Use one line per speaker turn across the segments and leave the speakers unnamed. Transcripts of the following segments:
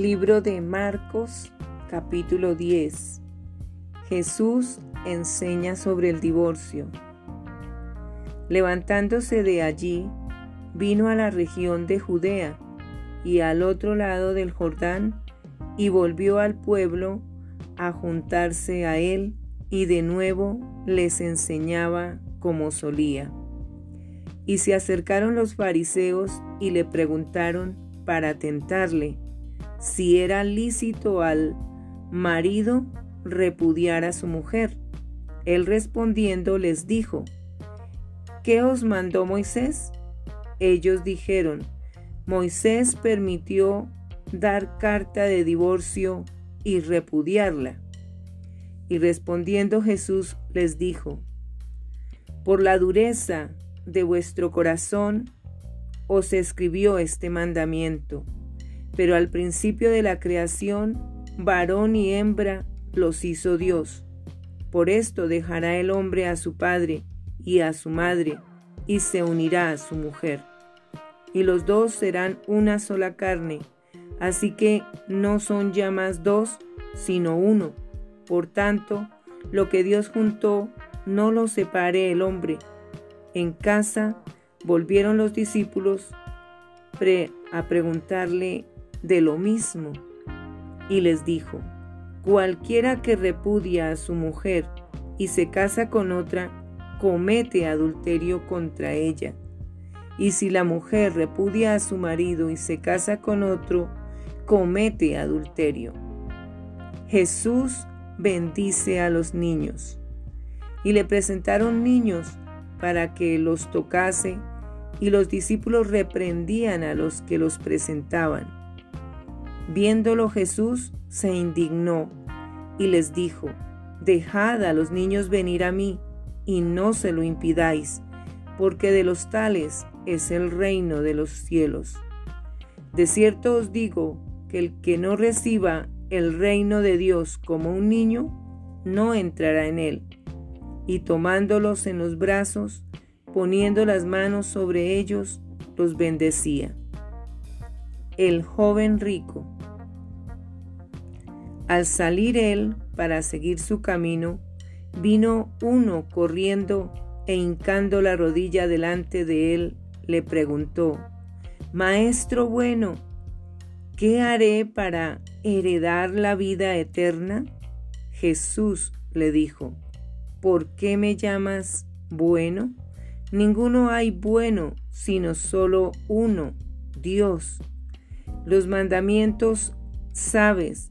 Libro de Marcos, capítulo 10. Jesús enseña sobre el divorcio. Levantándose de allí, vino a la región de Judea y al otro lado del Jordán, y volvió al pueblo a juntarse a él, y de nuevo les enseñaba como solía. Y se acercaron los fariseos y le preguntaron para tentarle si era lícito al marido repudiar a su mujer. Él respondiendo les dijo, ¿qué os mandó Moisés? Ellos dijeron, Moisés permitió dar carta de divorcio y repudiarla. Y respondiendo Jesús les dijo, por la dureza de vuestro corazón os escribió este mandamiento pero al principio de la creación, varón y hembra los hizo Dios. Por esto dejará el hombre a su padre y a su madre, y se unirá a su mujer. Y los dos serán una sola carne, así que no son ya más dos, sino uno. Por tanto, lo que Dios juntó, no lo separe el hombre. En casa volvieron los discípulos a preguntarle de lo mismo. Y les dijo, cualquiera que repudia a su mujer y se casa con otra, comete adulterio contra ella. Y si la mujer repudia a su marido y se casa con otro, comete adulterio. Jesús bendice a los niños. Y le presentaron niños para que los tocase, y los discípulos reprendían a los que los presentaban. Viéndolo Jesús se indignó y les dijo, Dejad a los niños venir a mí, y no se lo impidáis, porque de los tales es el reino de los cielos. De cierto os digo que el que no reciba el reino de Dios como un niño, no entrará en él. Y tomándolos en los brazos, poniendo las manos sobre ellos, los bendecía. El joven rico. Al salir él para seguir su camino, vino uno corriendo e hincando la rodilla delante de él, le preguntó, Maestro bueno, ¿qué haré para heredar la vida eterna? Jesús le dijo, ¿por qué me llamas bueno? Ninguno hay bueno, sino solo uno, Dios. Los mandamientos sabes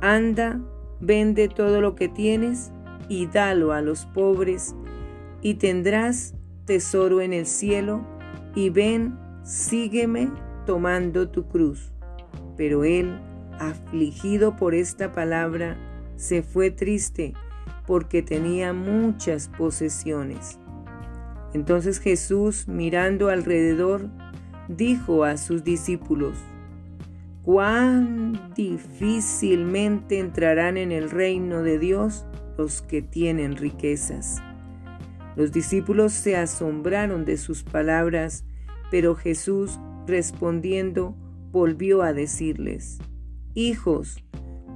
anda, Vende todo lo que tienes y dalo a los pobres, y tendrás tesoro en el cielo, y ven, sígueme tomando tu cruz. Pero él, afligido por esta palabra, se fue triste porque tenía muchas posesiones. Entonces Jesús, mirando alrededor, dijo a sus discípulos, cuán difícilmente entrarán en el reino de Dios los que tienen riquezas. Los discípulos se asombraron de sus palabras, pero Jesús, respondiendo, volvió a decirles, Hijos,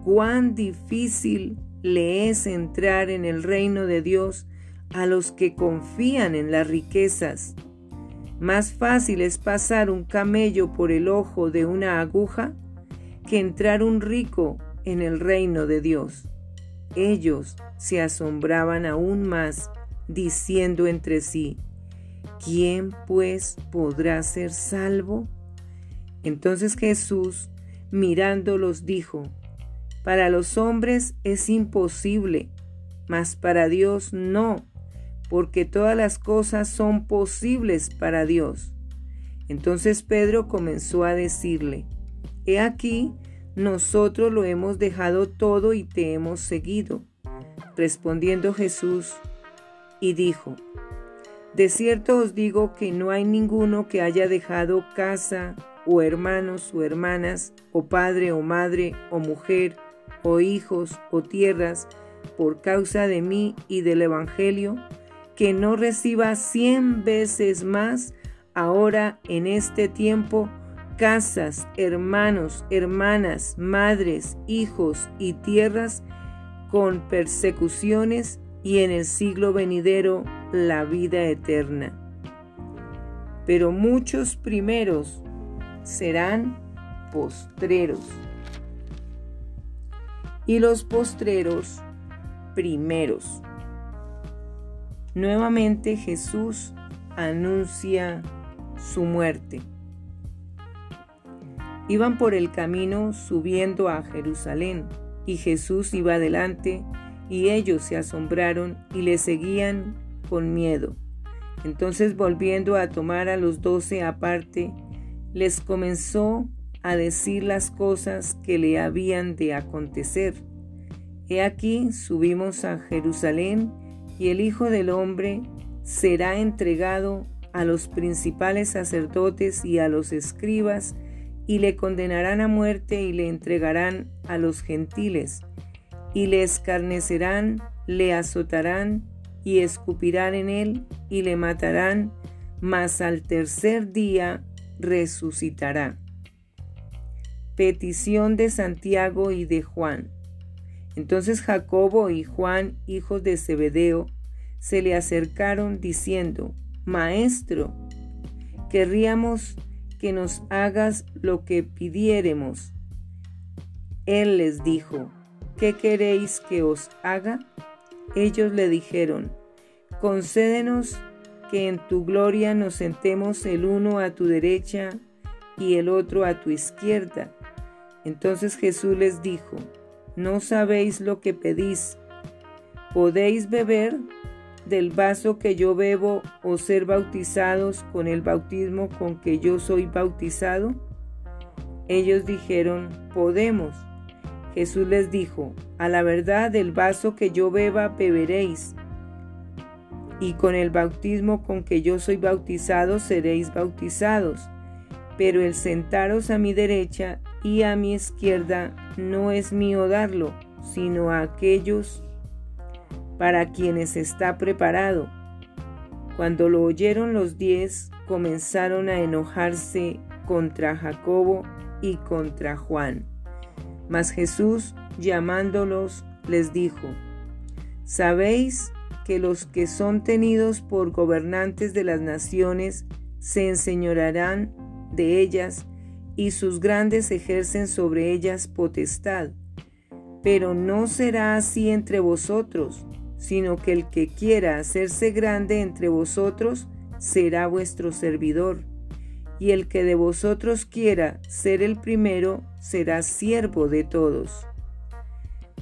cuán difícil le es entrar en el reino de Dios a los que confían en las riquezas. Más fácil es pasar un camello por el ojo de una aguja que entrar un rico en el reino de Dios. Ellos se asombraban aún más, diciendo entre sí, ¿quién pues podrá ser salvo? Entonces Jesús, mirándolos, dijo, Para los hombres es imposible, mas para Dios no, porque todas las cosas son posibles para Dios. Entonces Pedro comenzó a decirle, He aquí, nosotros lo hemos dejado todo y te hemos seguido. Respondiendo Jesús, y dijo, De cierto os digo que no hay ninguno que haya dejado casa, o hermanos o hermanas, o padre o madre, o mujer, o hijos, o tierras, por causa de mí y del Evangelio, que no reciba cien veces más ahora en este tiempo casas, hermanos, hermanas, madres, hijos y tierras con persecuciones y en el siglo venidero la vida eterna. Pero muchos primeros serán postreros y los postreros primeros. Nuevamente Jesús anuncia su muerte. Iban por el camino subiendo a Jerusalén, y Jesús iba adelante, y ellos se asombraron y le seguían con miedo. Entonces volviendo a tomar a los doce aparte, les comenzó a decir las cosas que le habían de acontecer. He aquí subimos a Jerusalén, y el Hijo del Hombre será entregado a los principales sacerdotes y a los escribas, y le condenarán a muerte y le entregarán a los gentiles, y le escarnecerán, le azotarán y escupirán en él y le matarán, mas al tercer día resucitará. Petición de Santiago y de Juan. Entonces Jacobo y Juan, hijos de Zebedeo, se le acercaron diciendo, Maestro, querríamos que nos hagas lo que pidiéremos. Él les dijo, ¿qué queréis que os haga? Ellos le dijeron, concédenos que en tu gloria nos sentemos el uno a tu derecha y el otro a tu izquierda. Entonces Jesús les dijo, no sabéis lo que pedís. ¿Podéis beber del vaso que yo bebo o ser bautizados con el bautismo con que yo soy bautizado? Ellos dijeron, podemos. Jesús les dijo, a la verdad del vaso que yo beba beberéis, y con el bautismo con que yo soy bautizado seréis bautizados, pero el sentaros a mi derecha y a mi izquierda no es mío darlo, sino a aquellos para quienes está preparado. Cuando lo oyeron los diez, comenzaron a enojarse contra Jacobo y contra Juan. Mas Jesús, llamándolos, les dijo, ¿Sabéis que los que son tenidos por gobernantes de las naciones se enseñorarán de ellas y sus grandes ejercen sobre ellas potestad? Pero no será así entre vosotros sino que el que quiera hacerse grande entre vosotros será vuestro servidor, y el que de vosotros quiera ser el primero será siervo de todos.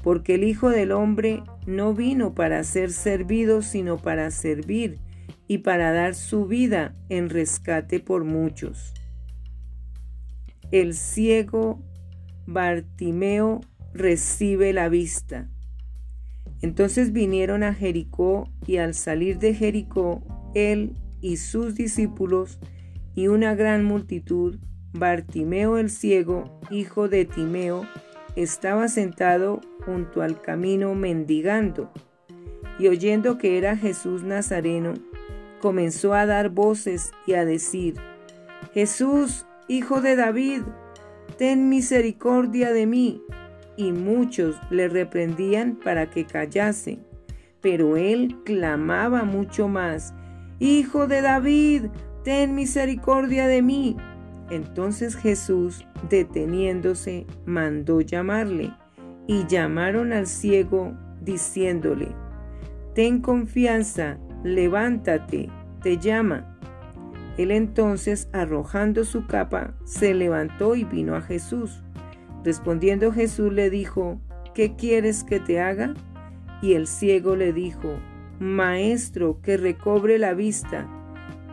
Porque el Hijo del Hombre no vino para ser servido, sino para servir y para dar su vida en rescate por muchos. El ciego Bartimeo recibe la vista. Entonces vinieron a Jericó y al salir de Jericó, él y sus discípulos y una gran multitud, Bartimeo el ciego, hijo de Timeo, estaba sentado junto al camino mendigando, y oyendo que era Jesús Nazareno, comenzó a dar voces y a decir, Jesús, hijo de David, ten misericordia de mí y muchos le reprendían para que callase. Pero él clamaba mucho más, Hijo de David, ten misericordia de mí. Entonces Jesús, deteniéndose, mandó llamarle, y llamaron al ciego, diciéndole, Ten confianza, levántate, te llama. Él entonces, arrojando su capa, se levantó y vino a Jesús. Respondiendo Jesús le dijo, ¿qué quieres que te haga? Y el ciego le dijo, Maestro, que recobre la vista.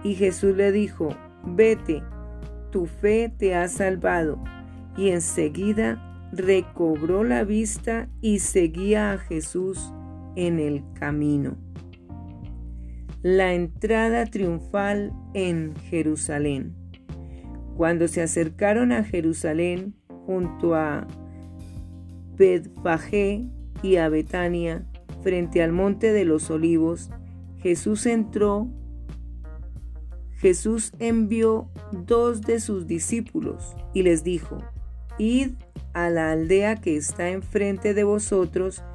Y Jesús le dijo, Vete, tu fe te ha salvado. Y enseguida recobró la vista y seguía a Jesús en el camino. La entrada triunfal en Jerusalén. Cuando se acercaron a Jerusalén junto a Betfagé y a Betania, frente al monte de los olivos, Jesús entró, Jesús envió dos de sus discípulos y les dijo, Id a la aldea que está enfrente de vosotros,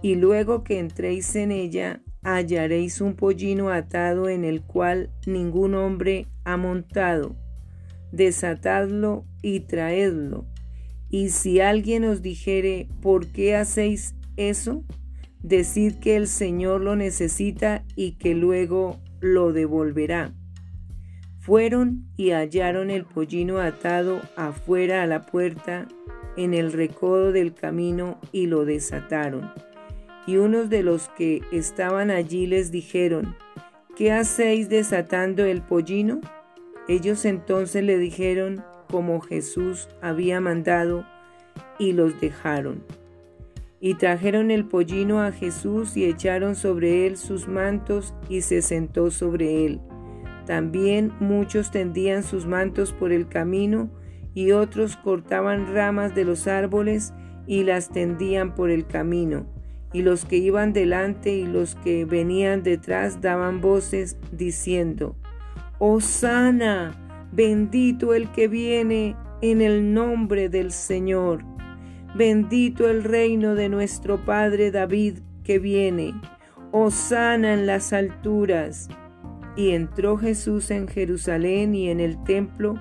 y luego que entréis en ella, hallaréis un pollino atado en el cual ningún hombre ha montado. Desatadlo y traedlo. Y si alguien os dijere, ¿por qué hacéis eso? Decid que el Señor lo necesita y que luego lo devolverá. Fueron y hallaron el pollino atado afuera a la puerta en el recodo del camino y lo desataron. Y unos de los que estaban allí les dijeron, ¿qué hacéis desatando el pollino? Ellos entonces le dijeron como Jesús había mandado y los dejaron. Y trajeron el pollino a Jesús y echaron sobre él sus mantos y se sentó sobre él. También muchos tendían sus mantos por el camino y otros cortaban ramas de los árboles y las tendían por el camino. Y los que iban delante y los que venían detrás daban voces diciendo, Hosana, bendito el que viene en el nombre del Señor. Bendito el reino de nuestro Padre David que viene. Hosana en las alturas. Y entró Jesús en Jerusalén y en el templo,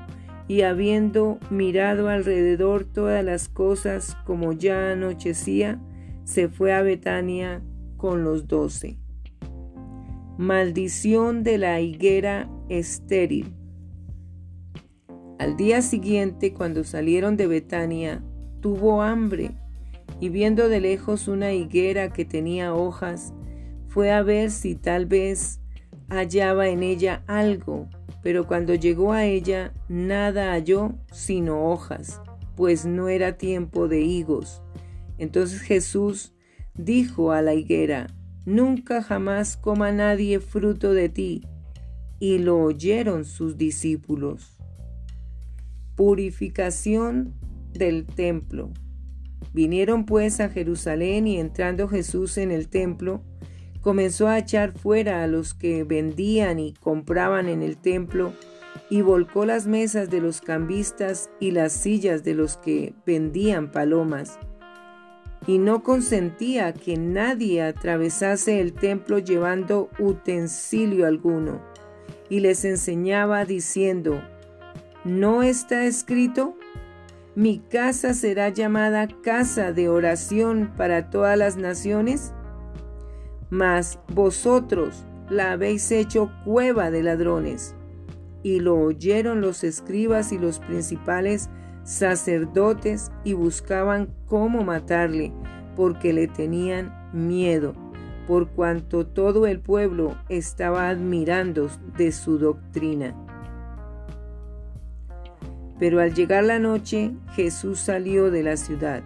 y habiendo mirado alrededor todas las cosas como ya anochecía, se fue a Betania con los doce. Maldición de la higuera estéril. Al día siguiente, cuando salieron de Betania, tuvo hambre y viendo de lejos una higuera que tenía hojas, fue a ver si tal vez hallaba en ella algo, pero cuando llegó a ella nada halló sino hojas, pues no era tiempo de higos. Entonces Jesús dijo a la higuera, Nunca jamás coma nadie fruto de ti. Y lo oyeron sus discípulos. Purificación del templo. Vinieron pues a Jerusalén y entrando Jesús en el templo, comenzó a echar fuera a los que vendían y compraban en el templo, y volcó las mesas de los cambistas y las sillas de los que vendían palomas. Y no consentía que nadie atravesase el templo llevando utensilio alguno, y les enseñaba diciendo, ¿no está escrito? Mi casa será llamada casa de oración para todas las naciones mas vosotros la habéis hecho cueva de ladrones. Y lo oyeron los escribas y los principales sacerdotes y buscaban cómo matarle, porque le tenían miedo, por cuanto todo el pueblo estaba admirando de su doctrina. Pero al llegar la noche, Jesús salió de la ciudad.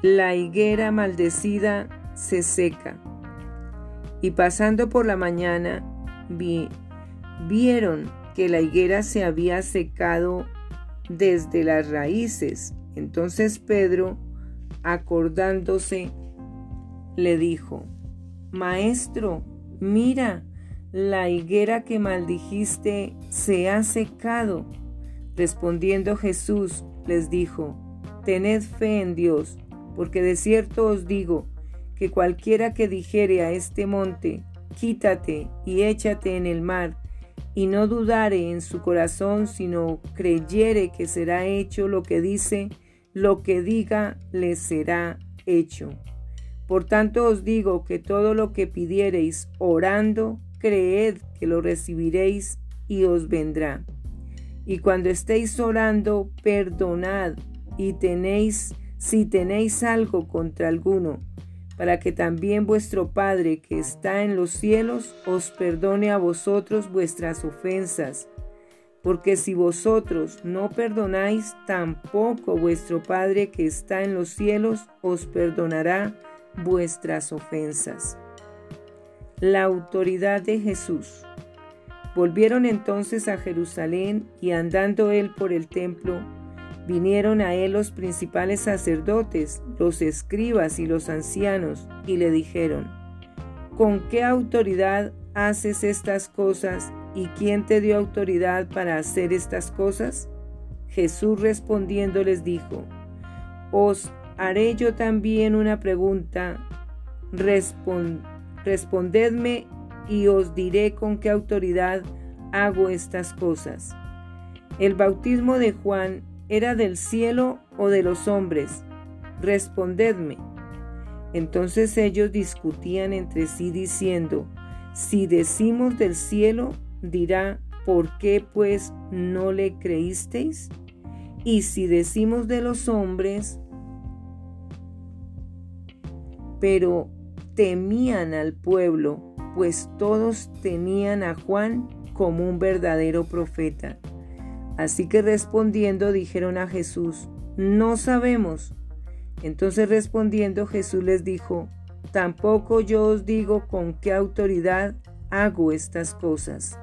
La higuera maldecida se seca. Y pasando por la mañana, vi, vieron que la higuera se había secado desde las raíces. Entonces Pedro, acordándose, le dijo, Maestro, mira, la higuera que maldijiste se ha secado. Respondiendo Jesús, les dijo, Tened fe en Dios, porque de cierto os digo, que cualquiera que dijere a este monte, quítate y échate en el mar, y no dudare en su corazón, sino creyere que será hecho lo que dice, lo que diga le será hecho. Por tanto os digo que todo lo que pidiereis orando, creed que lo recibiréis y os vendrá. Y cuando estéis orando, perdonad y tenéis, si tenéis algo contra alguno, para que también vuestro Padre que está en los cielos os perdone a vosotros vuestras ofensas. porque si vosotros no perdonáis, tampoco vuestro Padre que está en los cielos os perdonará vuestras ofensas. La autoridad de Jesús. Volvieron entonces a Jerusalén y andando él por el templo, vinieron a él los principales sacerdotes, los escribas y los ancianos, y le dijeron, ¿con qué autoridad haces estas cosas y quién te dio autoridad para hacer estas cosas? Jesús respondiendo les dijo, Os haré yo también una pregunta, respondedme y os diré con qué autoridad hago estas cosas. ¿El bautismo de Juan era del cielo o de los hombres? Respondedme. Entonces ellos discutían entre sí diciendo, si decimos del cielo, dirá, ¿por qué pues no le creísteis? Y si decimos de los hombres, pero temían al pueblo, pues todos tenían a Juan como un verdadero profeta. Así que respondiendo dijeron a Jesús, no sabemos. Entonces respondiendo Jesús les dijo, tampoco yo os digo con qué autoridad hago estas cosas.